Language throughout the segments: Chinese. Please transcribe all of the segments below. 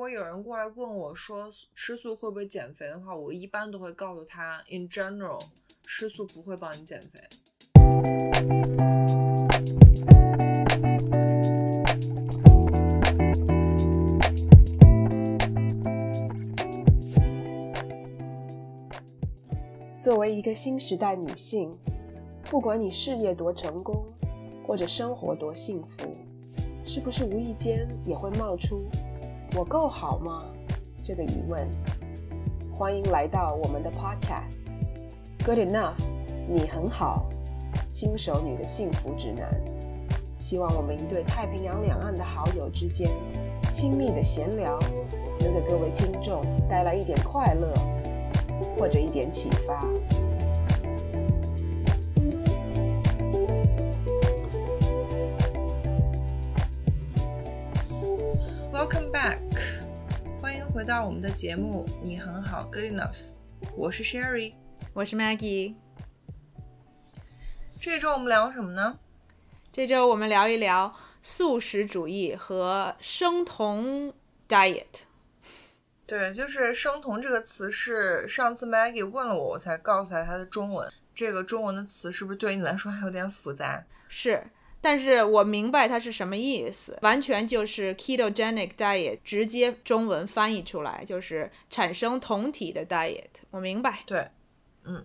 如果有人过来问我说吃素会不会减肥的话，我一般都会告诉他，in general，吃素不会帮你减肥。作为一个新时代女性，不管你事业多成功，或者生活多幸福，是不是无意间也会冒出？我够好吗？这个疑问，欢迎来到我们的 Podcast。Good enough，你很好，轻手女的幸福指南。希望我们一对太平洋两岸的好友之间亲密的闲聊，能给各位听众带来一点快乐，或者一点启发。回到我们的节目，你很好，Good enough。我是 Sherry，我是 Maggie。这周我们聊什么呢？这周我们聊一聊素食主义和生酮 diet。对，就是生酮这个词是上次 Maggie 问了我，我才告诉他它的中文。这个中文的词是不是对你来说还有点复杂？是。但是我明白它是什么意思，完全就是 ketogenic diet，直接中文翻译出来就是产生酮体的 diet。我明白。对，嗯，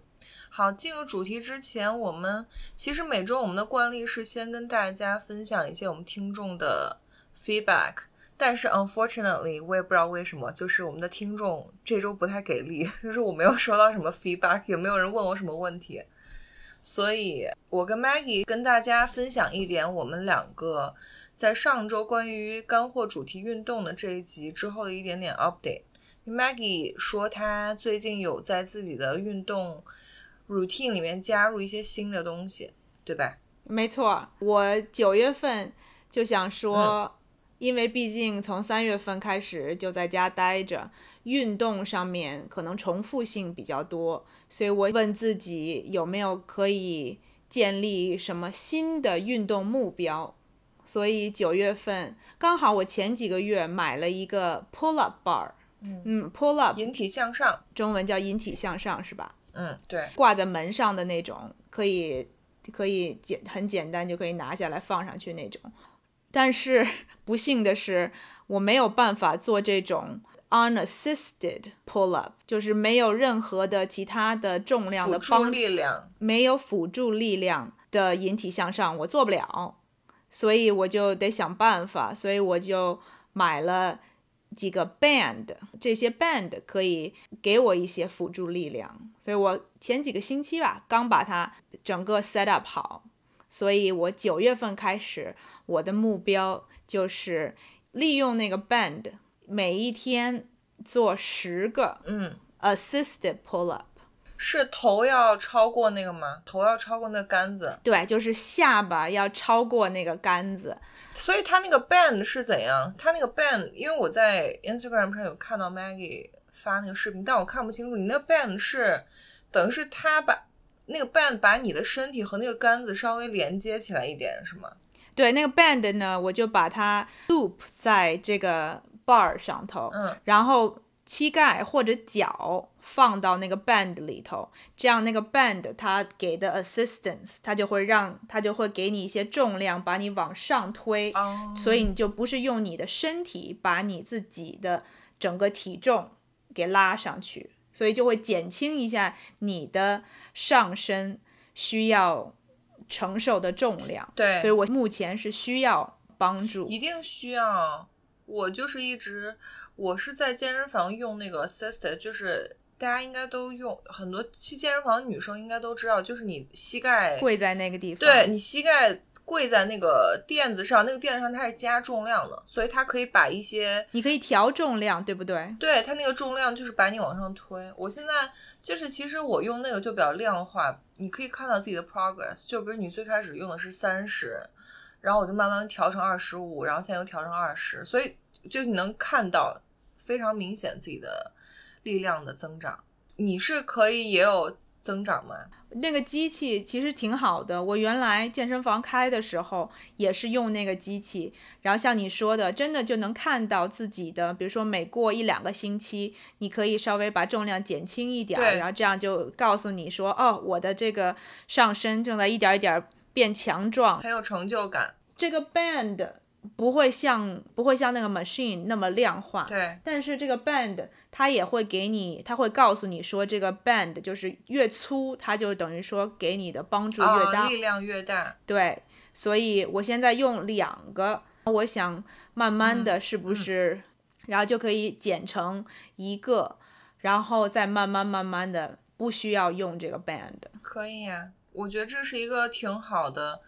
好，进入主题之前，我们其实每周我们的惯例是先跟大家分享一些我们听众的 feedback，但是 unfortunately，我也不知道为什么，就是我们的听众这周不太给力，就是我没有收到什么 feedback，也没有人问我什么问题。所以，我跟 Maggie 跟大家分享一点我们两个在上周关于干货主题运动的这一集之后的一点点 update。Maggie 说她最近有在自己的运动 routine 里面加入一些新的东西，对吧？没错，我九月份就想说，因为毕竟从三月份开始就在家待着。运动上面可能重复性比较多，所以我问自己有没有可以建立什么新的运动目标。所以九月份刚好我前几个月买了一个 pull up bar，嗯，pull up 引体向上，中文叫引体向上是吧？嗯，对，挂在门上的那种，可以可以简很简单就可以拿下来放上去那种。但是不幸的是，我没有办法做这种。Unassisted pull up 就是没有任何的其他的重量的帮力量，没有辅助力量的引体向上，我做不了，所以我就得想办法，所以我就买了几个 band，这些 band 可以给我一些辅助力量，所以我前几个星期吧，刚把它整个 set up 好，所以我九月份开始，我的目标就是利用那个 band。每一天做十个，嗯，assisted pull up，是头要超过那个吗？头要超过那个杆子？对，就是下巴要超过那个杆子。所以它那个 band 是怎样？它那个 band，因为我在 Instagram 上有看到 Maggie 发那个视频，但我看不清楚。你那个 band 是等于是他把那个 band 把你的身体和那个杆子稍微连接起来一点，是吗？对，那个 band 呢，我就把它 loop 在这个。Bar 上头，嗯，然后膝盖或者脚放到那个 band 里头，这样那个 band 它给的 assistance，它就会让它就会给你一些重量，把你往上推，所以你就不是用你的身体把你自己的整个体重给拉上去，所以就会减轻一下你的上身需要承受的重量。对，所以我目前是需要帮助，一定需要。我就是一直，我是在健身房用那个 assisted，就是大家应该都用，很多去健身房女生应该都知道，就是你膝盖跪在那个地方，对你膝盖跪在那个垫子上，那个垫子上它是加重量的，所以它可以把一些，你可以调重量，对不对？对，它那个重量就是把你往上推。我现在就是，其实我用那个就比较量化，你可以看到自己的 progress，就比如你最开始用的是三十。然后我就慢慢调成二十五，然后现在又调成二十，所以就你能看到非常明显自己的力量的增长。你是可以也有增长吗？那个机器其实挺好的，我原来健身房开的时候也是用那个机器，然后像你说的，真的就能看到自己的，比如说每过一两个星期，你可以稍微把重量减轻一点儿，然后这样就告诉你说，哦，我的这个上身正在一点儿一点儿变强壮。很有成就感。这个 band 不会像不会像那个 machine 那么量化，对，但是这个 band 它也会给你，它会告诉你说这个 band 就是越粗，它就等于说给你的帮助越大。啊，力量越大。对，所以我现在用两个，我想慢慢的是不是，然后就可以剪成一个，然后再慢慢慢慢的不需要用这个 band。可以呀、我觉得这是一个挺好的，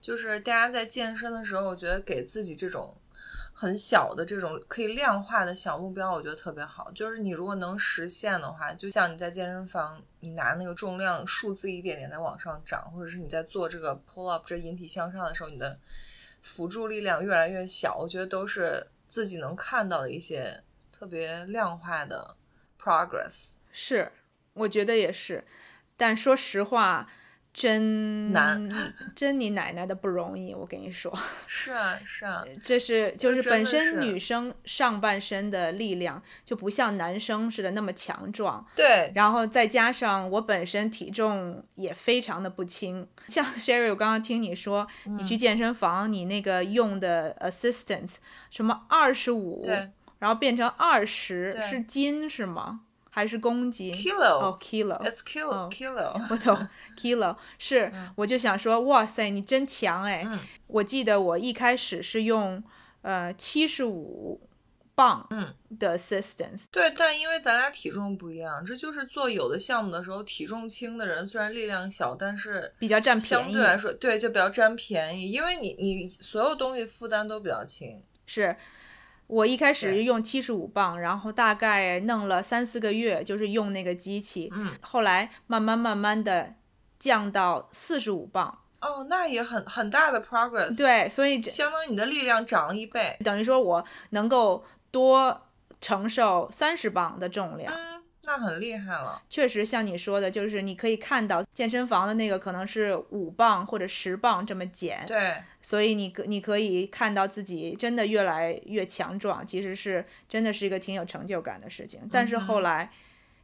就是大家在健身的时候，我觉得给自己这种很小的这种可以量化的小目标，我觉得特别好。就是你如果能实现的话，就像你在健身房，你拿那个重量数字一点点在往上涨，或者是你在做这个 pull up 这引体向上的时候，你的辅助力量越来越小，我觉得都是自己能看到的一些特别量化的 progress。是，我觉得也是，但说实话，真难，真你奶奶的不容易，我跟你说，是啊，是啊，这是就是本身女生上半身的力量就不像男生似的那么强壮，对，然后再加上我本身体重也非常的不轻，像 Sherry，我刚刚听你说，你嗯去健身房，你那个用的 assistance 什么二十五，然后变成二十，是斤是吗？还是公斤 kilo，哦，kilo，It's kilo、哦 kilo，我懂 kilo 是，我就想说，哇塞，你真强哎！嗯我记得我一开始是用呃七十五磅嗯的 assistance，对，但因为咱俩体重不一样，这就是做有的项目的时候，体重轻的人虽然力量小，但是比较占便宜相对。来说，对就比较占便宜，因为你你所有东西负担都比较轻。是我一开始对用七十五磅，然后大概弄了三四个月，就是用那个机器，嗯，后来慢慢慢慢的降到四十五磅，哦，那也很很大的 progress。，对，所以相当于你的力量涨了一倍。等于说我能够多承受三十磅的重量。嗯，那很厉害了。确实像你说的，就是你可以看到健身房的那个可能是五磅或者十磅这么减，对，所以你可你可以看到自己真的越来越强壮，其实是真的是一个挺有成就感的事情。但是后来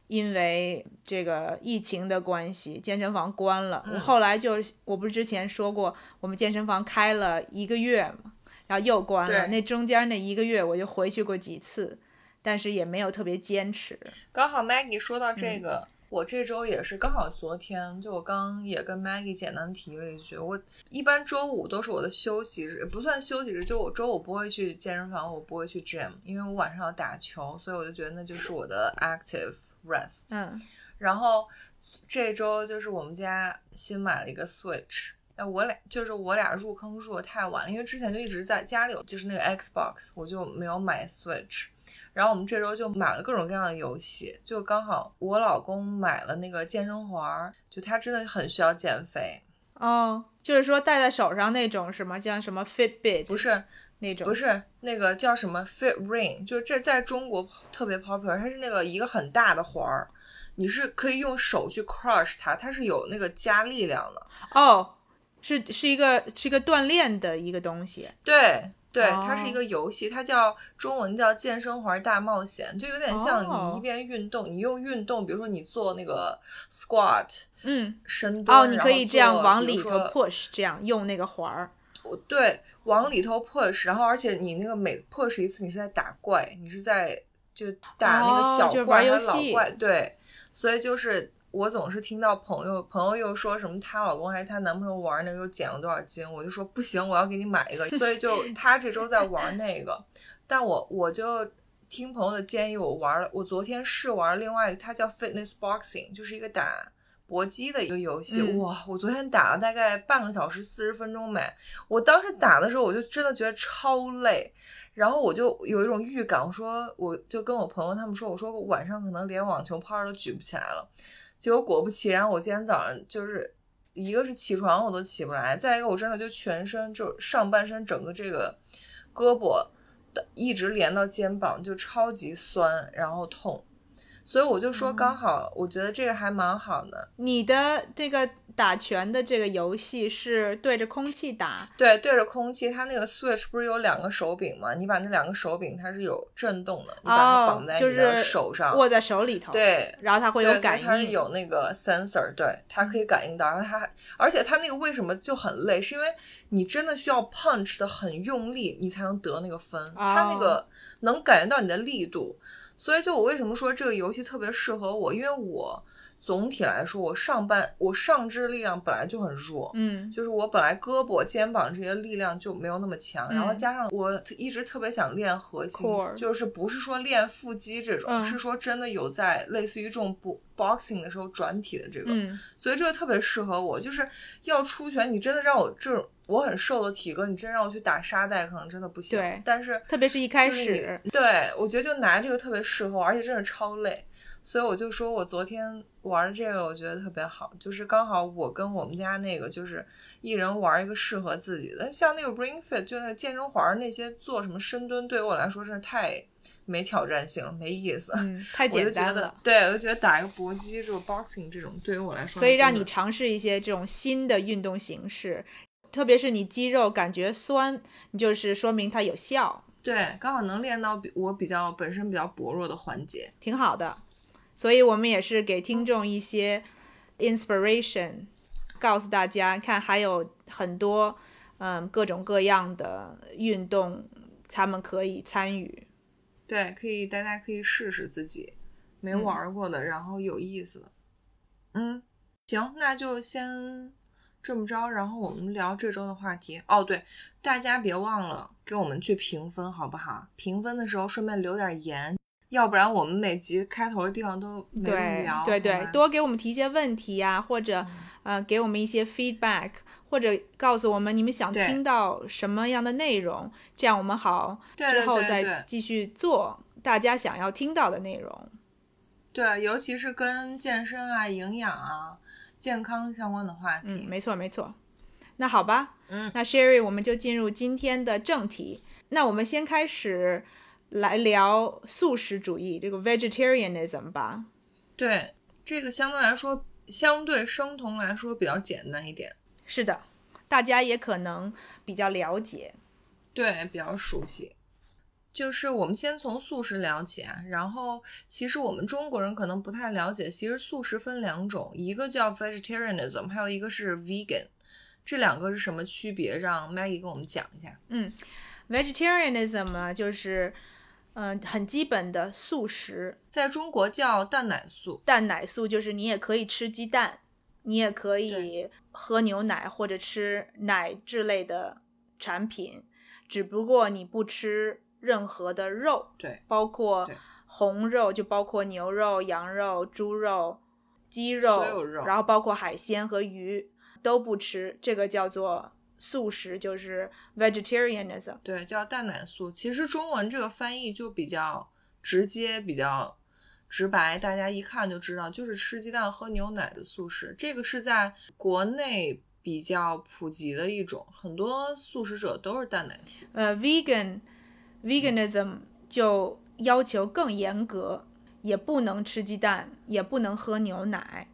因为这个疫情的关系，健身房关了，我后来就我不是之前说过，我们健身房开了一个月嘛，然后又关了，那中间那一个月我就回去过几次，但是也没有特别坚持。刚好 Maggie 说到这个，我这周也是刚好昨天，就我刚也跟 Maggie 简单提了一句，我一般周五都是我的休息日，不算休息日，就我周五不会去健身房，我不会去 gym，因为我晚上要打球，所以我就觉得那就是我的 active rest。嗯然后这周就是我们家新买了一个 Switch。那我俩就是我俩入坑入的太晚了，因为之前就一直在家里有就是那个 Xbox，我就没有买 Switch。然后我们这周就买了各种各样的游戏，就刚好我老公买了那个健身环儿，就他真的很需要减肥，哦，就是说戴在手上那种是吗？像什么 Fitbit 不是那种？不是那个叫什么 Fit Ring，就是这在中国特别 popular，它是那个一个很大的环儿，你是可以用手去 crush 它，它是有那个加力量的。哦，是是一个是一个锻炼的一个东西。对对，哦它是一个游戏，它叫中文叫健身环大冒险，就有点像哦你一边运动，你用运动，比如说你做那个 squat 嗯，深蹲，哦，你可以这样往里头 push，这样用那个环儿。对，往里头 push，然后而且你那个每 push 一次，你是在打怪，你是在就打那个小怪老怪，对，所以就是我总是听到朋友朋友又说什么她老公还是她男朋友玩那个又减了多少斤，我就说不行，我要给你买一个，所以就 他这周在玩那个，但我我就听朋友的建议，我玩了，我昨天试玩另外一个，它叫 Fitness Boxing，就是一个打。搏击的一个游戏，嗯哇！我昨天打了大概半个小时，四十分钟没。我当时打的时候，我就真的觉得超累，然后我就有一种预感，我说我就跟我朋友他们说，我说我晚上可能连网球拍都举不起来了。结果果不其然，我今天早上就是一个是起床我都起不来，再一个我真的就全身就上半身整个这个胳膊的一直连到肩膀就超级酸，然后痛。所以我就说刚好，我觉得这个还蛮好的。你的这个打拳的这个游戏是对着空气打，对，对着空气，它那个 Switch 不是有两个手柄吗？你把那两个手柄它是有震动的，你把它绑在你的手上，握在手里头，，对，然后它会，有感应它是应，有那个 sensor，对，它可以感应到，然后它还，而且它那个为什么就很累，是因为你真的需要 punch 的很用力，你才能得那个分，它那个能感觉到你的力度，所以就我为什么说这个游戏特别适合我，因为我总体来说，我上半我上肢力量本来就很弱，嗯就是我本来胳膊、肩膀这些力量就没有那么强，然后嗯加上我一直特别想练核心就是不是说练腹肌这种，嗯是说真的有在类似于这种不 boxing 的时候转体的这个，嗯所以这个特别适合我。就是要出拳，你真的让我这种我很瘦的体格，你真让我去打沙袋，可能真的不行。对但是特别是一开始，对我觉得就拿这个特别适合我，而且真的超累。所以我就说我昨天玩这个，我觉得特别好，就是刚好我跟我们家那个就是一人玩一个适合自己的，像那个 Ring Fit 就那个健身环那些做什么深蹲，对于我来说真是太没挑战性了，没意思。嗯，太简单了，，对，我就觉得打一个搏击这种 boxing 这种，对于我来说可以让你尝试一些这种新的运动形式，特别是你肌肉感觉酸，你就是说明它有效，对刚好能练到比我比较本身比较薄弱的环节。挺好的。所以我们也是给听众一些 inspiration，告诉大家，看还有很多嗯各种各样的运动，他们可以参与。对，可以大家可以试试自己没嗯玩过的，然后有意思的。嗯，行，那就先这么着，然后我们聊这周的话题。哦，对，大家别忘了给我们去评分，好不好？评分的时候顺便留点言，要不然我们每集开头的地方都没聊。对对好，吧多给我们提一些问题呀、或者、呃给我们一些 feedback，或者告诉我们你们想听到什么样的内容，这样我们好对对之后再对对继续做大家想要听到的内容。对，尤其是跟健身啊、营养啊、健康相关的话题。嗯，没错没错。那好吧，嗯，那 Sherry，我们就进入今天的正题。那我们先开始来聊素食主义这个 vegetarianism 吧。对，这个相对来说，相对生酮来说比较简单一点。是的，大家也可能比较了解。对，比较熟悉。就是我们先从素食聊起啊，然后其实我们中国人可能不太了解，其实素食分两种，一个叫 vegetarianism，还有一个是 vegan，这两个是什么区别？让 Maggie 跟我们讲一下。嗯 vegetarianism 呢，就是嗯、呃很基本的素食，在中国叫蛋奶素，蛋奶素就是你也可以吃鸡蛋，你也可以喝牛奶或者吃奶制类的产品，只不过你不吃任何的肉，对包括红肉，就包括牛肉、羊肉、猪肉、鸡肉，肉然后包括海鲜和鱼都不吃，这个叫做素食，就是 vegetarianism。对，叫蛋奶素。其实中文这个翻译就比较直接，比较直白，大家一看就知道，就是吃鸡蛋喝牛奶的素食。这个是在国内比较普及的一种，很多素食者都是蛋奶素。呃，vegan veganism 就要求更严格，也不能吃鸡蛋，也不能喝牛奶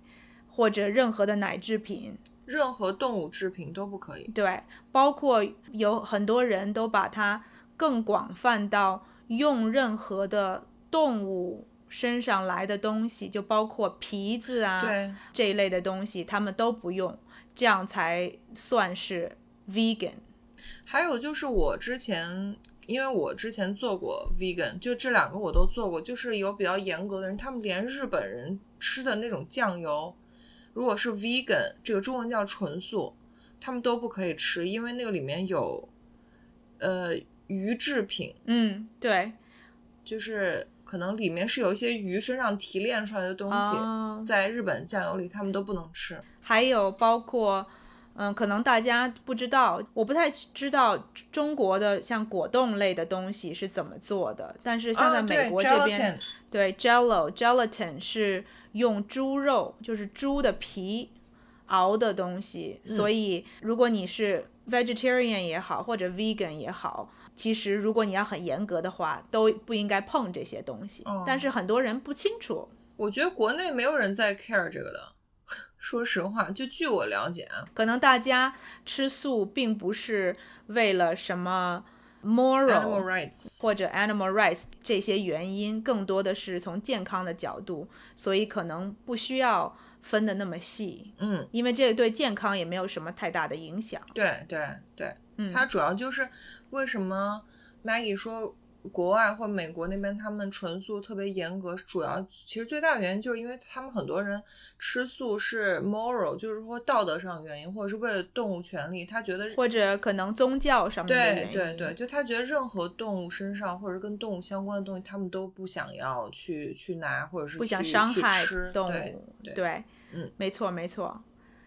或者任何的奶制品。任何动物制品都不可以。对，包括有很多人都把它更广泛到用任何的动物身上来的东西，就包括皮子啊对这一类的东西，他们都不用，这样才算是 vegan。还有就是我之前，因为我之前做过 vegan，就这两个我都做过，就是有比较严格的人，他们连日本人吃的那种酱油，如果是 vegan，这个中文叫纯素，他们都不可以吃，因为那个里面有呃鱼制品，嗯，对，就是可能里面是有一些鱼身上提炼出来的东西，哦在日本酱油里他们都不能吃。还有包括，嗯，可能大家不知道，我不太知道中国的像果冻类的东西是怎么做的，但是像在美国这边对 Jello gelatin 是用猪肉，就是猪的皮熬的东西，嗯所以如果你是 vegetarian 也好，或者 vegan 也好。其实，如果你要很严格的话，都不应该碰这些东西。哦但是很多人不清楚，我觉得国内没有人在 care 这个的。说实话，就据我了解啊，可能大家吃素并不是为了什么 moral rights 或者 animal rights 这些原因，更多的是从健康的角度，所以可能不需要分的那么细，嗯，因为这对健康也没有什么太大的影响。对对对，嗯。它主要就是为什么 Maggie 说国外或美国那边他们纯素特别严格，主要其实最大原因就是因为他们很多人吃素是 moral，就是说道德上原因，或者是为了动物权利，他觉得或者可能宗教上面的对对对，就他觉得任何动物身上或者跟动物相关的东西，他们都不想要去去拿，或者是不想伤害吃动对物，对嗯，嗯没错没错。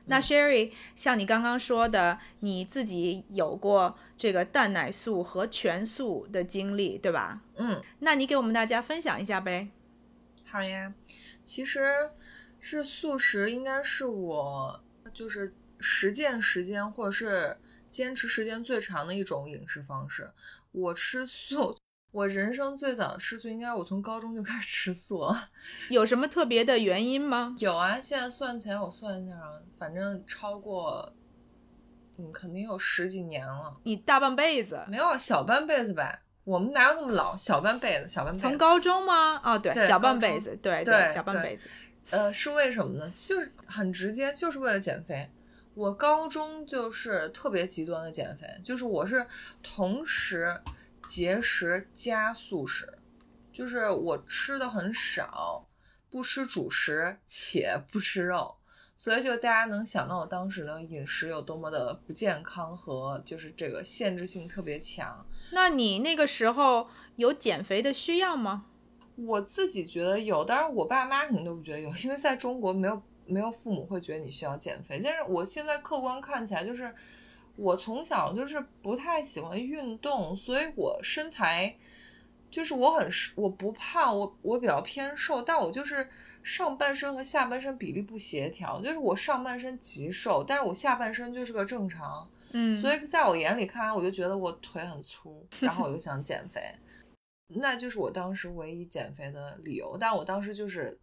那 Sherry，像你刚刚说的，你自己有过这个蛋奶素和全素的经历，对吧？嗯，那你给我们大家分享一下呗。好呀。其实是素食，应该是我就是实践时间或者是坚持时间最长的一种饮食方式。我吃素，我人生最早吃素，应该我从高中就开始吃素了。有什么特别的原因吗？有啊，现在算起来，我算一下啊，反正超过，嗯，肯定有十几年了。你大半辈子，没有小半辈子呗，我们哪有那么老？小半辈子，小半辈子。从高中吗？哦，对，对小半辈子，对对小半辈子。呃，是为什么呢？就是很直接，就是为了减肥。我高中就是特别极端的减肥，就是我是同时节食加素食，就是我吃的很少，不吃主食且不吃肉，所以就大家能想到我当时的饮食有多么的不健康和就是这个限制性特别强。那你那个时候有减肥的需要吗？我自己觉得有，当然我爸妈肯定都不觉得有，因为在中国没有没有父母会觉得你需要减肥。但是我现在客观看起来，就是我从小就是不太喜欢运动，所以我身材就是我很我不胖，我我比较偏瘦，但我就是上半身和下半身比例不协调，就是我上半身极瘦，但是我下半身就是个正常。嗯，所以在我眼里看来，我就觉得我腿很粗，然后我就想减肥，那就是我当时唯一减肥的理由。但我当时就是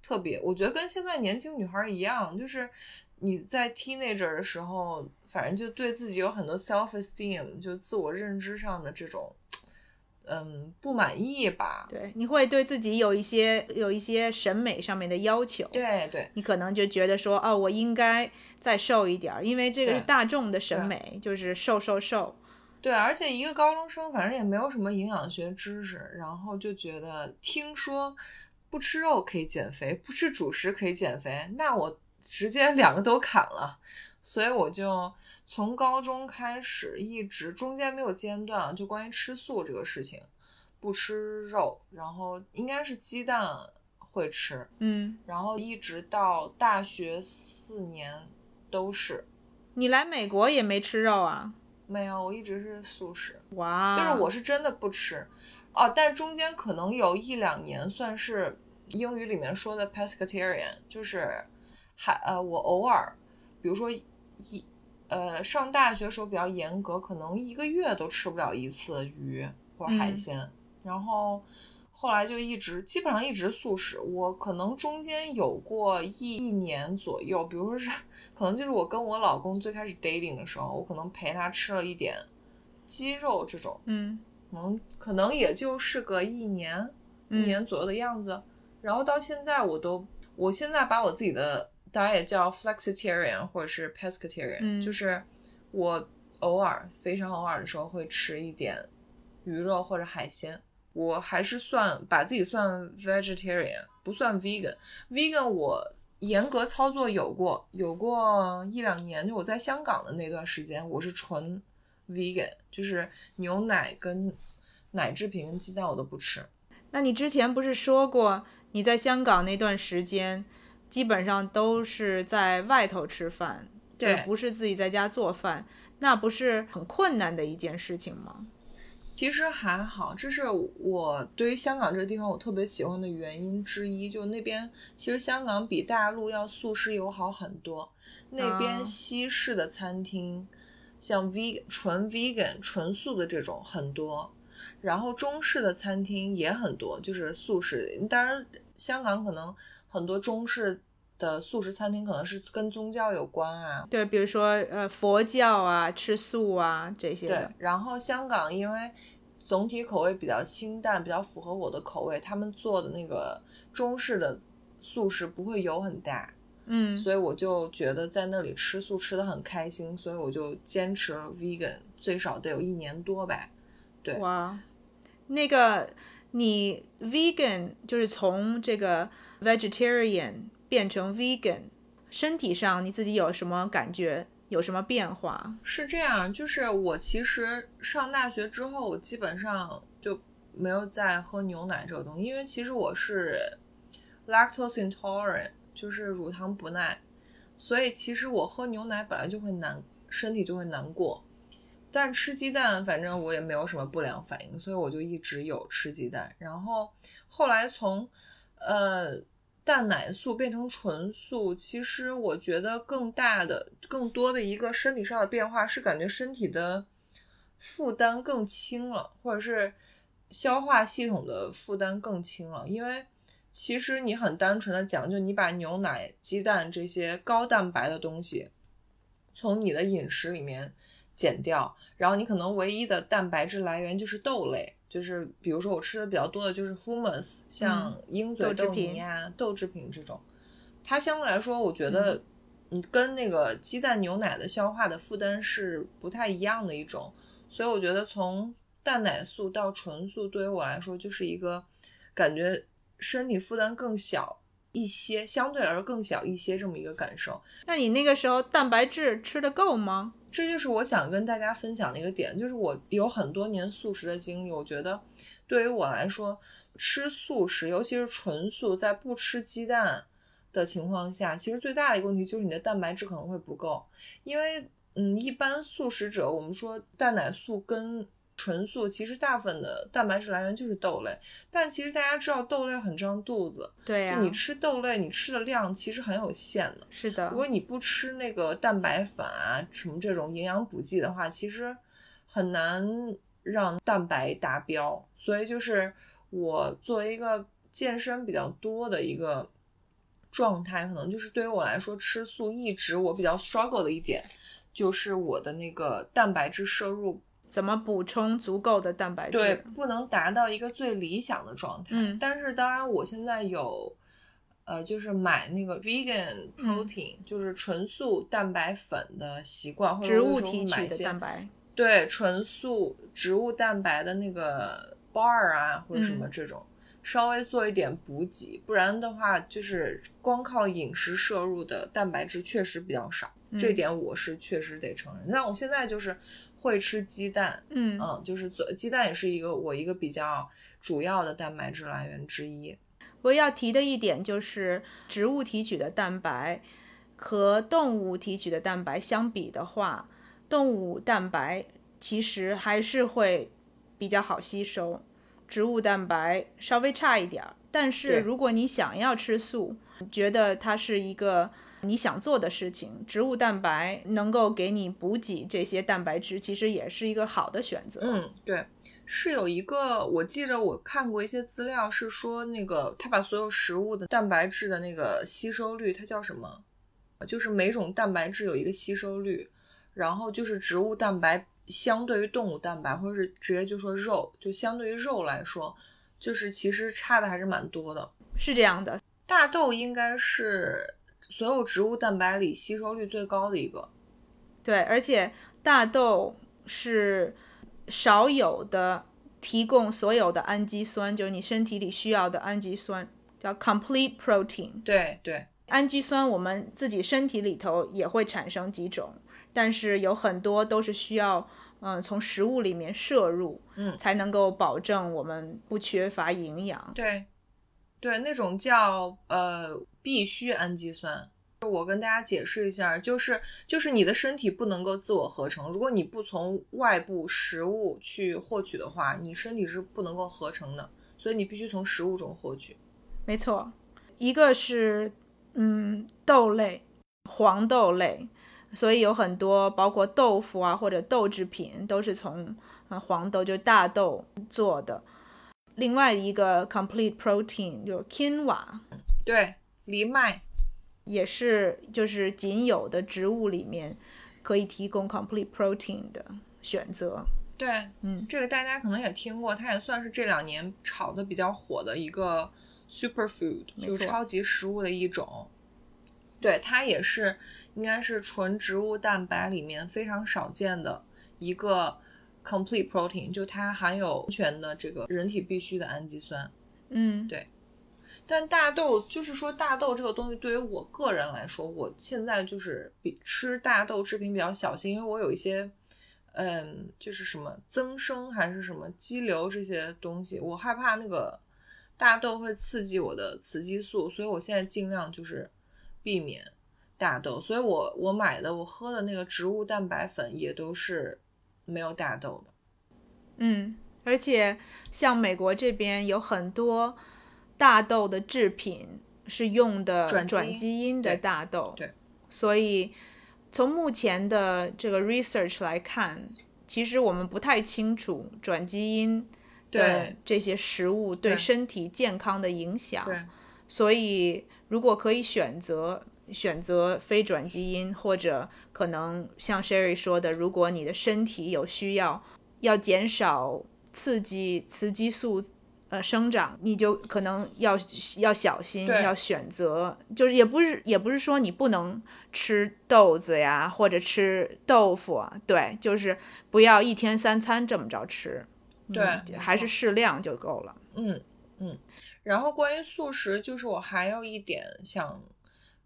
特别，我觉得跟现在年轻女孩一样，就是你在 teenager 的时候，反正就对自己有很多 self esteem，就自我认知上的这种，嗯，不满意吧。对，你会对自己有一些有一些审美上面的要求。对对你可能就觉得说，哦，我应该再瘦一点儿，因为这个是大众的审美，就是瘦瘦瘦。对，而且一个高中生，反正也没有什么营养学知识，然后就觉得听说不吃肉可以减肥，不吃主食可以减肥，那我直接两个都砍了。所以我就从高中开始，一直中间没有间断啊，就关于吃素这个事情，不吃肉，然后应该是鸡蛋会吃，嗯，然后一直到大学四年都是你来美国也没吃肉啊？没有，我一直是素食。哇，就是我是真的不吃，哦，但中间可能有一两年算是英语里面说的 pescatarian，就是还呃我偶尔，比如说一呃上大学时候比较严格，可能一个月都吃不了一次鱼或者海嗯鲜，然后后来就一直基本上一直素食，我可能中间有过一一年左右，比如说是可能就是我跟我老公最开始 dating 的时候，我可能陪他吃了一点鸡肉这种。嗯可能可能也就是个一年、一嗯年左右的样子。然后到现在我都，我现在把我自己的 diet 叫 flexitarian 或者是 pescatarian，、嗯就是我偶尔非常偶尔的时候会吃一点鱼肉或者海鲜。我还是算把自己算 vegetarian，不算 vegan。vegan 我严格操作有过，有过一两年，就我在香港的那段时间，我是纯 vegan，就是牛奶跟奶制品跟鸡蛋我都不吃。那你之前不是说过你在香港那段时间，基本上都是在外头吃饭，对不是自己在家做饭，那不是很困难的一件事情吗？其实还好，这是我对于香港这个地方我特别喜欢的原因之一。就那边其实香港比大陆要素食友好很多，那啊边西式的餐厅，像 vegan 纯 vegan 纯素的这种很多，然后中式的餐厅也很多，就是素食。当然香港可能很多中式的素食餐厅可能是跟宗教有关啊。对，比如说呃佛教啊，吃素啊这些对。，然后香港因为总体口味比较清淡，比较符合我的口味，他们做的那个中式的素食不会油很大，嗯，所以我就觉得在那里吃素吃的很开心，所以我就坚持了 vegan，最少得有一年多吧。对哇，那个你 vegan 就是从这个 vegetarian 变成 vegan，身体上你自己有什么感觉？有什么变化？是这样，就是我其实上大学之后，我基本上就没有再喝牛奶这个东西，因为其实我是 lactose intolerant，就是乳糖不耐，所以其实我喝牛奶本来就会难，身体就会难过。但吃鸡蛋，反正我也没有什么不良反应，所以我就一直有吃鸡蛋。然后后来从呃蛋奶素变成纯素，其实我觉得更大的、更多的一个身体上的变化是感觉身体的负担更轻了，或者是消化系统的负担更轻了。因为其实你很单纯的讲，就你把牛奶、鸡蛋这些高蛋白的东西从你的饮食里面减掉，然后你可能唯一的蛋白质来源就是豆类，就是比如说我吃的比较多的就是 hummus，像鹰嘴豆泥啊、豆制品这种，它相对来说，我觉得嗯跟那个鸡蛋牛奶的消化的负担是不太一样的一种，所以我觉得从蛋奶素到纯素对于我来说就是一个感觉身体负担更小一些，相对来说更小一些这么一个感受。那你那个时候蛋白质吃的够吗？这就是我想跟大家分享的一个点，就是我有很多年素食的经历，我觉得对于我来说，吃素食，尤其是纯素，在不吃鸡蛋的情况下，其实最大的一个问题就是你的蛋白质可能会不够，因为嗯，一般素食者，我们说蛋奶素跟纯素，其实大部分的蛋白质来源就是豆类，但其实大家知道豆类很胀肚子，对呀、就你吃豆类，你吃的量其实很有限的。是的如，果你不吃那个蛋白粉啊，什么这种营养补剂的话，其实很难让蛋白达标。所以就是我作为一个健身比较多的一个状态，可能就是对于我来说，吃素一直我比较 struggle 的一点，就是我的那个蛋白质摄入怎么补充足够的蛋白质？对，不能达到一个最理想的状态。嗯但是当然，我现在有，呃，就是买那个 vegan 嗯 protein，、就是纯素蛋白粉的习惯，或者植物提取的蛋白。对纯素植物蛋白的那个 bar 啊，或者什么嗯这种。稍微做一点补给，不然的话，就是光靠饮食摄入的蛋白质确实比较少，这嗯点我是确实得承认。那我现在就是会吃鸡蛋，嗯嗯，就是做鸡蛋也是一个我一个比较主要的蛋白质来源之一。我要提的一点就是，植物提取的蛋白和动物提取的蛋白相比的话，动物蛋白其实还是会比较好吸收，植物蛋白稍微差一点儿。但是如果你想要吃素，觉得它是一个你想做的事情，植物蛋白能够给你补给这些蛋白质，其实也是一个好的选择。嗯，对，是有一个，我记着我看过一些资料，是说那个他把所有食物的蛋白质的那个吸收率，它叫什么？就是每种蛋白质有一个吸收率，然后就是植物蛋白相对于动物蛋白，或者是直接就说肉，就相对于肉来说，就是其实差的还是蛮多的。是这样的，大豆应该是所有植物蛋白里吸收率最高的一个。对，而且大豆是少有的提供所有的氨基酸，就是你身体里需要的氨基酸，叫 complete protein。对对，氨基酸我们自己身体里头也会产生几种，但是有很多都是需要嗯、从食物里面摄入，嗯才能够保证我们不缺乏营养。对，对，那种叫呃必须氨基酸。我跟大家解释一下，就是就是你的身体不能够自我合成，如果你不从外部食物去获取的话，你身体是不能够合成的，所以你必须从食物中获取。没错，一个是嗯豆类，黄豆类，所以有很多包括豆腐啊或者豆制品都是从呃黄豆就大豆做的。另外一个 complete protein 就是 quinoa，对，藜麦，也是就是仅有的植物里面可以提供 complete protein 的选择。对，嗯，这个大家可能也听过，它也算是这两年炒的比较火的一个 superfood，就是超级食物的一种。对，它也是应该是纯植物蛋白里面非常少见的一个 complete protein，就它含有完全的这个人体必需的氨基酸。嗯对但大豆就是说，大豆这个东西对于我个人来说，我现在就是比吃大豆制品比较小心，因为我有一些，嗯，就是什么增生还是什么肌瘤这些东西，我害怕那个大豆会刺激我的雌激素，所以我现在尽量就是避免大豆。所以我我买的我喝的那个植物蛋白粉也都是没有大豆的。嗯，而且像美国这边有很多大豆的制品是用的转基因的大豆，对所以从目前的这个 research 来看，其实我们不太清楚转基因的这些食物对对身体健康的影响。对，所以如果可以选择选择非转基因，或者可能像 Sherry 说的，如果你的身体有需要，要减少刺激雌激素。呃，生长你就可能要要小心，要选择，就是也不是也不是说你不能吃豆子呀，或者吃豆腐啊，对，就是不要一天三餐这么着吃，对嗯还是适量就够了。嗯，嗯，然后关于素食，就是我还有一点想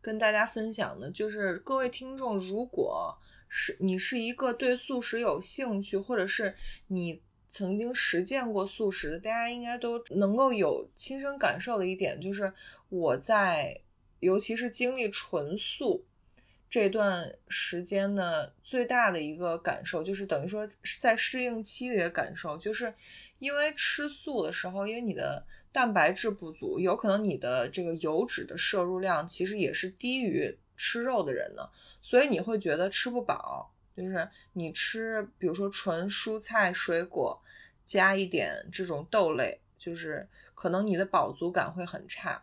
跟大家分享的，就是各位听众，如果是你是一个对素食有兴趣，或者是你曾经实践过素食的，大家应该都能够有亲身感受的一点，就是我在尤其是经历纯素。这段时间呢，最大的一个感受就是等于说在适应期里的感受，就是因为吃素的时候，因为你的蛋白质不足，有可能你的这个油脂的摄入量其实也是低于吃肉的人的，所以你会觉得吃不饱。就是你吃，比如说纯蔬菜水果，加一点这种豆类，就是可能你的饱足感会很差。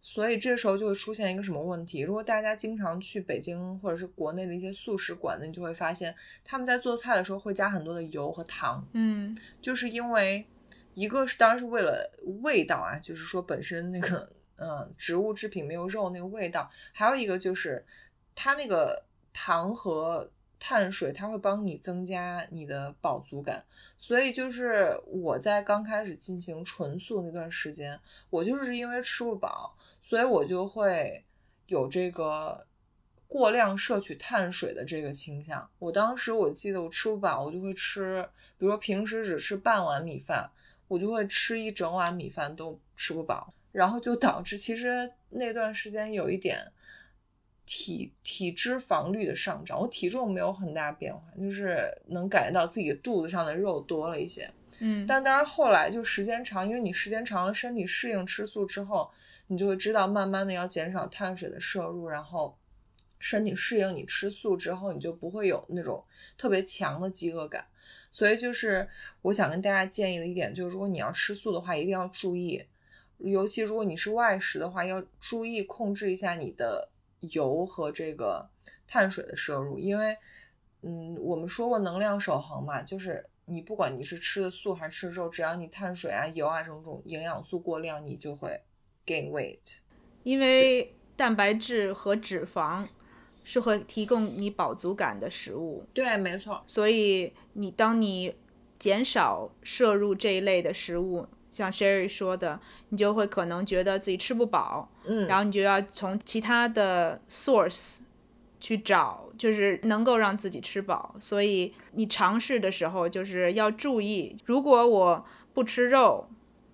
所以这时候就会出现一个什么问题？如果大家经常去北京或者是国内的一些素食馆呢，你就会发现他们在做菜的时候会加很多的油和糖，嗯就是因为一个是当然是为了味道啊，就是说本身那个呃植物制品没有肉那个味道，还有一个就是它那个糖和碳水，它会帮你增加你的饱足感。所以就是我在刚开始进行纯素那段时间，我就是因为吃不饱，所以我就会有这个过量摄取碳水的这个倾向。我当时我记得我吃不饱，我就会吃，比如说平时只吃半碗米饭，我就会吃一整碗米饭都吃不饱，然后就导致其实那段时间有一点体体脂肪率的上涨，我体重没有很大变化，就是能感觉到自己肚子上的肉多了一些。嗯，但当然后来就时间长，因为你时间长了，身体适应吃素之后，你就会知道慢慢的要减少碳水的摄入，然后身体适应你吃素之后，你就不会有那种特别强的饥饿感。所以就是我想跟大家建议的一点，就是如果你要吃素的话，一定要注意，尤其如果你是外食的话，要注意控制一下你的油和这个碳水的摄入，因为嗯，我们说过能量守恒嘛，就是你不管你是吃的素还是吃肉，只要你碳水啊、油啊这种营养素过量，你就会 gain weight。因为蛋白质和脂肪是会提供你饱足感的食物，对，没错，所以你当你减少摄入这一类的食物，像 Sherry 说的，你就会可能觉得自己吃不饱，嗯，然后你就要从其他的 source 去找，就是能够让自己吃饱。所以你尝试的时候，就是要注意，如果我不吃肉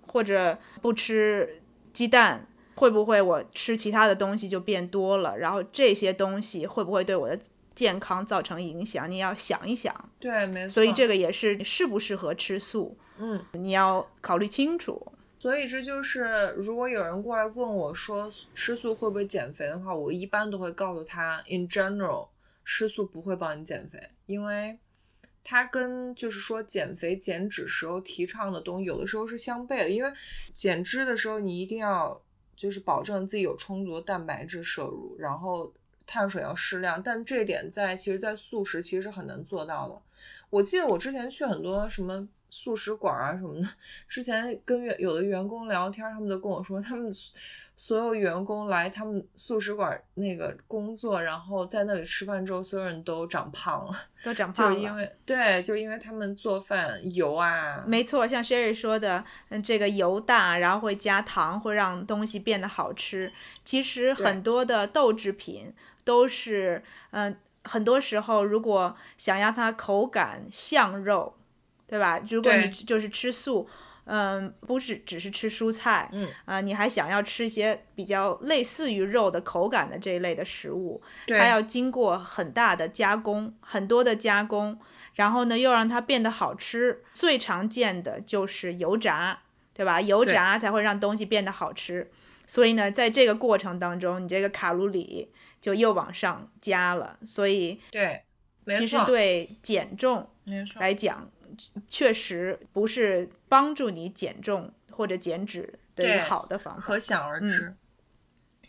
或者不吃鸡蛋，会不会我吃其他的东西就变多了？然后这些东西会不会对我的健康造成影响？你要想一想。对，没错。所以这个也是适不适合吃素，嗯，你要考虑清楚。所以这就是，如果有人过来问我说吃素会不会减肥的话，我一般都会告诉他，in general，吃素不会帮你减肥，因为它跟就是说减肥减脂时候提倡的东西，有的时候是相悖的。因为减脂的时候，你一定要就是保证自己有充足的蛋白质摄入，然后碳水要适量。但这点在其实，在素食其实是很难做到的。我记得我之前去很多什么。素食馆啊什么的，之前跟员有的员工聊天，他们都跟我说，他们所有员工来他们素食馆那个工作，然后在那里吃饭之后，所有人都长胖了，都长胖了，就因为对，就因为他们做饭油啊，没错，像 Sherry 说的，嗯，这个油大，然后会加糖，会让东西变得好吃。其实很多的豆制品都是，嗯，很多时候如果想要它口感像肉。对吧？如果你就是吃素，嗯，不是只是吃蔬菜，嗯啊，你还想要吃一些比较类似于肉的口感的这一类的食物，它要经过很大的加工，很多的加工，然后呢又让它变得好吃。最常见的就是油炸，对吧？油炸才会让东西变得好吃。所以呢，在这个过程当中，你这个卡路里就又往上加了。所以对，其实对减重来讲。确实不是帮助你减重或者减脂的一个好的方法，可想而知。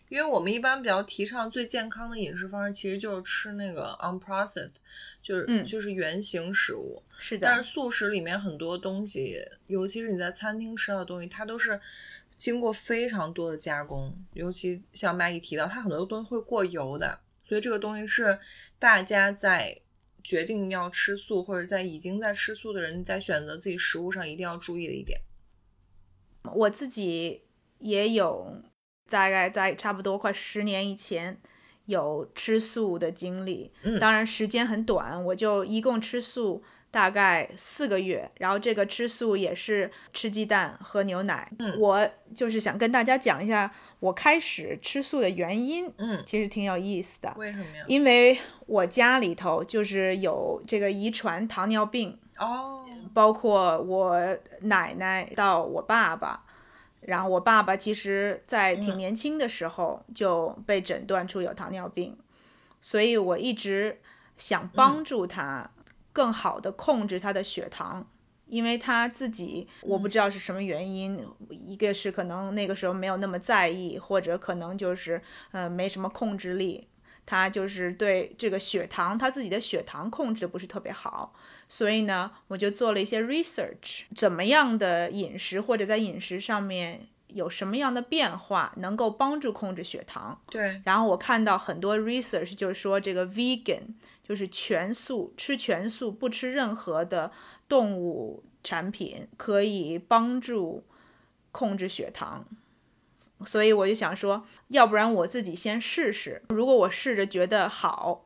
因为我们一般比较提倡最健康的饮食方式，其实就是吃那个 unprocessed，就是就是原形食物。是的。但是素食里面很多东西，尤其是你在餐厅吃到的东西，它都是经过非常多的加工。尤其像 Maggie 提到，它很多东西会过油的，所以这个东西是大家在。决定要吃素，或者在已经在吃素的人，在选择自己食物上一定要注意的一点。我自己也有大概在差不多快十年以前有吃素的经历，当然时间很短，我就一共吃素。大概四个月，然后这个吃素也是吃鸡蛋、喝牛奶。嗯，我就是想跟大家讲一下我开始吃素的原因。嗯，其实挺有意思的。为什么呀？因为我家里头就是有这个遗传糖尿病哦，包括我奶奶到我爸爸，然后我爸爸其实在挺年轻的时候就被诊断出有糖尿病，所以我一直想帮助他。更好的控制他的血糖，因为他自己我不知道是什么原因，一个是可能那个时候没有那么在意，或者可能就是呃没什么控制力，他就是对这个血糖他自己的血糖控制不是特别好，所以呢我就做了一些 research，怎么样的饮食或者在饮食上面有什么样的变化能够帮助控制血糖？对，然后我看到很多 research 就是说这个 vegan。就是全素，吃全素，不吃任何的动物产品，可以帮助控制血糖。所以我就想说，要不然我自己先试试。如果我试着觉得好。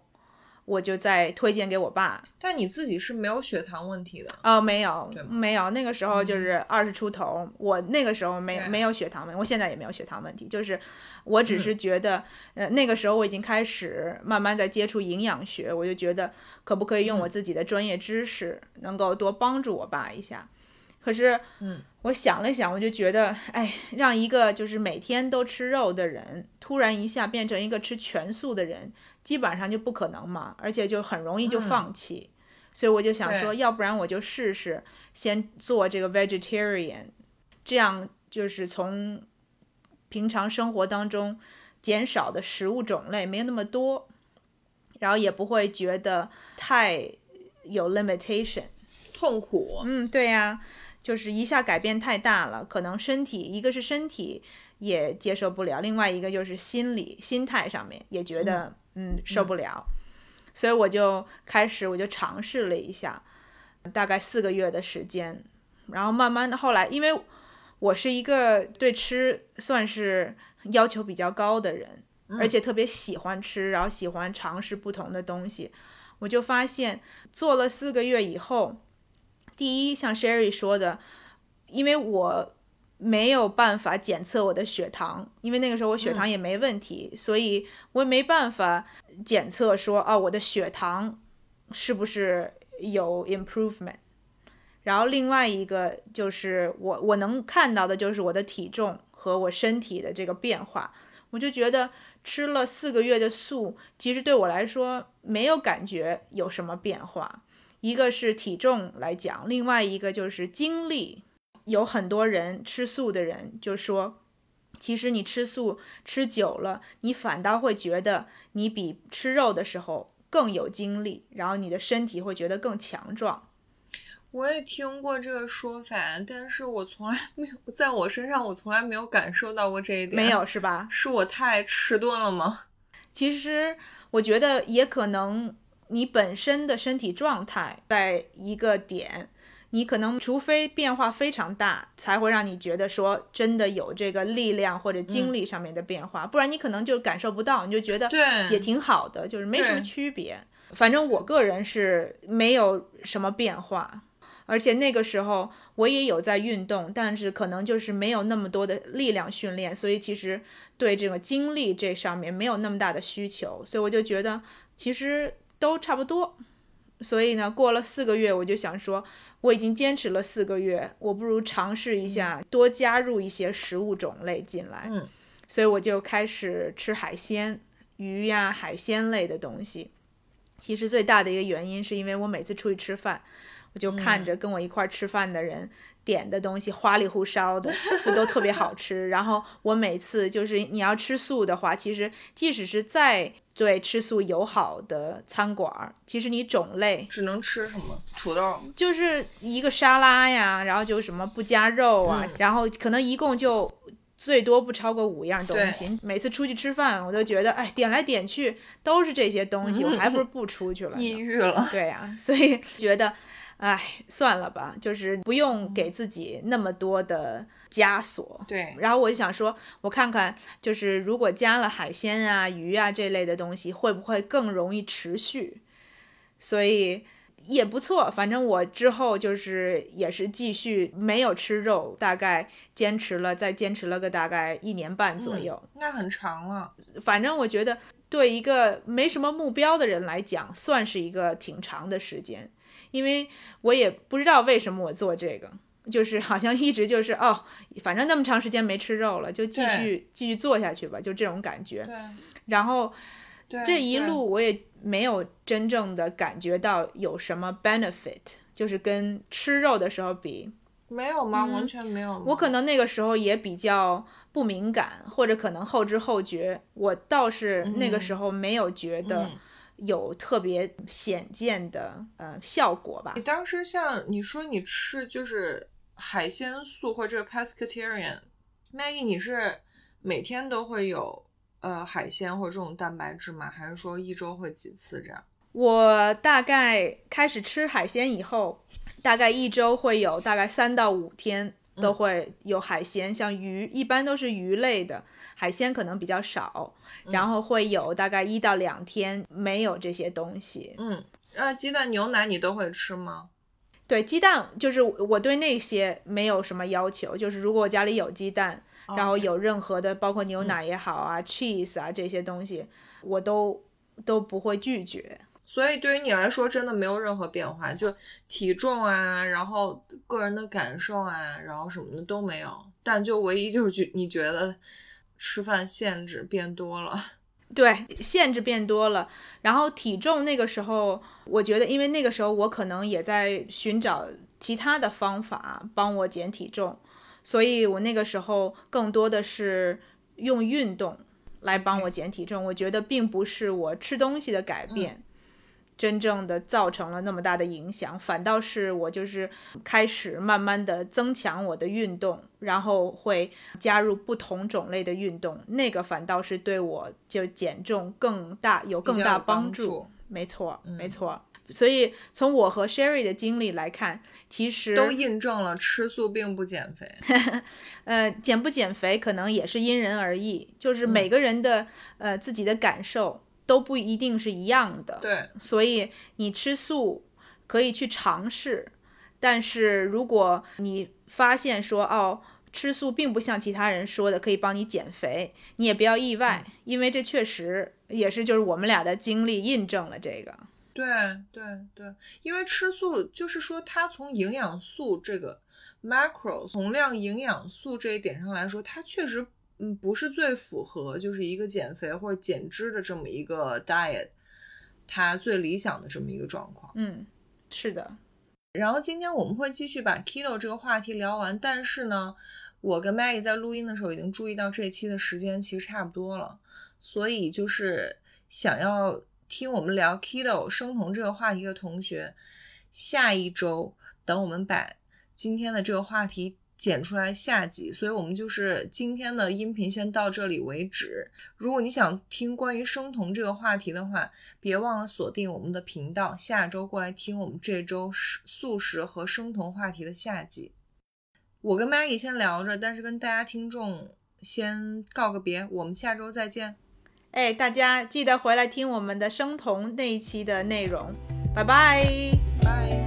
我就再推荐给我爸，但你自己是没有血糖问题的。哦，没有，没有，那个时候就是二十出头，我那个时候没没有血糖问题，我现在也没有血糖问题，就是我只是觉得，呃，那个时候我已经开始慢慢在接触营养学，我就觉得可不可以用我自己的专业知识，能够多帮助我爸一下。可是，嗯，我想了想，我就觉得，哎，让一个就是每天都吃肉的人，突然一下变成一个吃全素的人。基本上就不可能嘛，而且就很容易就放弃，所以我就想说，要不然我就试试先做这个 vegetarian，这样就是从平常生活当中减少的食物种类没那么多，然后也不会觉得太有 limitation，痛苦。嗯，对呀，就是一下改变太大了，可能身体一个是身体也接受不了，另外一个就是心理心态上面也觉得。嗯，受不了，所以我就开始，我就尝试了一下，大概四个月的时间，然后慢慢的后来，因为我是一个对吃算是要求比较高的人，而且特别喜欢吃，然后喜欢尝试不同的东西，我就发现做了四个月以后，第一，像 Sherry 说的，因为我。没有办法检测我的血糖，因为那个时候我血糖也没问题，所以我也没办法检测说啊我的血糖是不是有 improvement。然后另外一个就是我我能看到的就是我的体重和我身体的这个变化，我就觉得吃了四个月的素，其实对我来说没有感觉有什么变化。一个是体重来讲，另外一个就是精力。有很多人吃素的人就说，其实你吃素吃久了，你反倒会觉得你比吃肉的时候更有精力，然后你的身体会觉得更强壮。我也听过这个说法，但是我从来没有在我身上，我从来没有感受到过这一点。没有是吧？是我太迟钝了吗？其实我觉得也可能你本身的身体状态在一个点，你可能除非变化非常大，才会让你觉得说真的有这个力量或者精力上面的变化，不然你可能就感受不到，你就觉得也挺好的，就是没什么区别。反正我个人是没有什么变化。而且那个时候我也有在运动，但是可能就是没有那么多的力量训练，所以其实对这个精力这上面没有那么大的需求，所以我就觉得其实都差不多。所以呢，过了四个月，我就想说，我已经坚持了四个月，我不如尝试一下，多加入一些食物种类进来。嗯，所以我就开始吃海鲜、鱼呀、海鲜类的东西。其实最大的一个原因是因为我每次出去吃饭，我就看着跟我一块儿吃饭的人点的东西花里胡哨的，就都特别好吃。然后我每次就是你要吃素的话，其实即使是再对吃素友好的餐馆儿，其实你种类只能吃什么土豆？就是一个沙拉呀，然后就什么不加肉啊，嗯然后可能一共就最多不超过五样东西。每次出去吃饭，我都觉得，哎，点来点去都是这些东西，我还不如不出去了呢。抑郁了。对呀、所以觉得，哎，算了吧，就是不用给自己那么多的枷锁。对，然后我就想说，我看看，就是如果加了海鲜啊、鱼啊这类的东西，会不会更容易持续？所以也不错。反正我之后就是也是继续没有吃肉，大概坚持了，再坚持了个大概一年半左右。那很长了。反正我觉得对一个没什么目标的人来讲，算是一个挺长的时间，因为我也不知道为什么我做这个。就是好像一直就是哦，反正那么长时间没吃肉了，就继续继续做下去吧，就这种感觉。对，然后这一路我也没有真正的感觉到有什么 benefit，就是跟吃肉的时候比，没有吗？完全没有我可能那个时候也比较不敏感，或者可能后知后觉，我倒是那个时候没有觉得嗯有特别显见的呃效果吧你。当时像你说你吃就是海鲜素或者这个 pescatarian，Maggie 你是每天都会有呃海鲜或者这种蛋白质吗？还是说一周会几次这样？我大概开始吃海鲜以后，大概一周会有大概三到五天都会有海鲜，像鱼一般都是鱼类的，海鲜可能比较少，然后会有大概一到两天没有这些东西。嗯，呃，鸡蛋、牛奶你都会吃吗？对，鸡蛋就是我对那些没有什么要求，就是如果我家里有鸡蛋，然后有任何的，包括牛奶也好啊、cheese 啊这些东西，我都都不会拒绝。所以对于你来说，真的没有任何变化，就体重啊，然后个人的感受啊，然后什么的都没有。但就唯一就是觉你觉得吃饭限制变多了，对，限制变多了，然后体重那个时候，我觉得，因为那个时候我可能也在寻找其他的方法帮我减体重，所以我那个时候更多的是用运动来帮我减体重。我觉得并不是我吃东西的改变。真正的造成了那么大的影响，反倒是我就是开始慢慢的增强我的运动，然后会加入不同种类的运动，那个反倒是对我就减重更大有更大帮帮助。没错，嗯没错。所以从我和 Sherry 的经历来看，其实都印证了吃素并不减肥。呃，减不减肥可能也是因人而异，就是每个人的、呃自己的感受都不一定是一样的。对，所以你吃素可以去尝试，但是如果你发现说哦，吃素并不像其他人说的可以帮你减肥，你也不要意外，因为这确实也是就是我们俩的经历印证了这个。对对对，因为吃素就是说，它从营养素这个 macro 总量营养素这一点上来说，它确实嗯不是最符合就是一个减肥或者减脂的这么一个 diet，它最理想的这么一个状况。嗯，是的。然后今天我们会继续把 keto 这个话题聊完，但是呢，我跟 Maggie 在录音的时候已经注意到这一期的时间其实差不多了，所以就是想要听我们聊 keto 生酮这个话题的同学，下一周等我们把今天的这个话题。剪出来下集，所以我们就是今天的音频先到这里为止。如果你想听关于生酮这个话题的话，别忘了锁定我们的频道，下周过来听我们这周素食和生酮话题的下集。我跟 Maggie 先聊着，但是跟大家听众先告个别，我们下周再见。哎，大家记得回来听我们的生酮那一期的内容，拜拜。